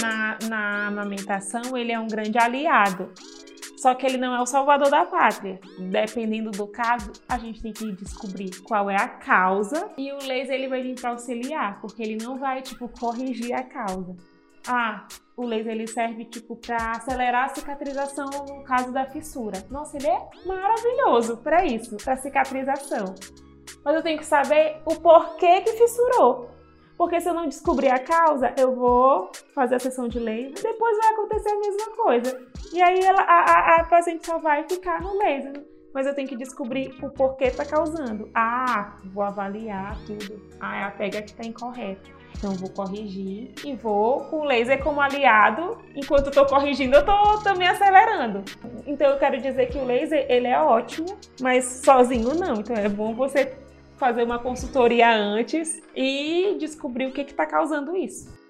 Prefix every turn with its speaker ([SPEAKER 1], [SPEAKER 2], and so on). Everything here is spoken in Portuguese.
[SPEAKER 1] na, na amamentação, ele é um grande aliado. Só que ele não é o salvador da pátria. Dependendo do caso, a gente tem que descobrir qual é a causa e o laser ele vai vir para auxiliar, porque ele não vai tipo corrigir a causa. Ah, o laser ele serve tipo para acelerar a cicatrização no caso da fissura. Nossa, ele é maravilhoso para isso, para cicatrização. Mas eu tenho que saber o porquê que fissurou. Porque se eu não descobrir a causa, eu vou fazer a sessão de laser, depois vai acontecer a mesma coisa. E aí ela, a, a, a paciente só vai ficar no laser. Mas eu tenho que descobrir o porquê está causando. Ah, vou avaliar tudo. Ah, é a pega que está incorreta. Então vou corrigir e vou com o laser como aliado. Enquanto estou corrigindo, eu estou também acelerando. Então eu quero dizer que o laser ele é ótimo, mas sozinho não. Então é bom você fazer uma consultoria antes e descobrir o que está causando isso.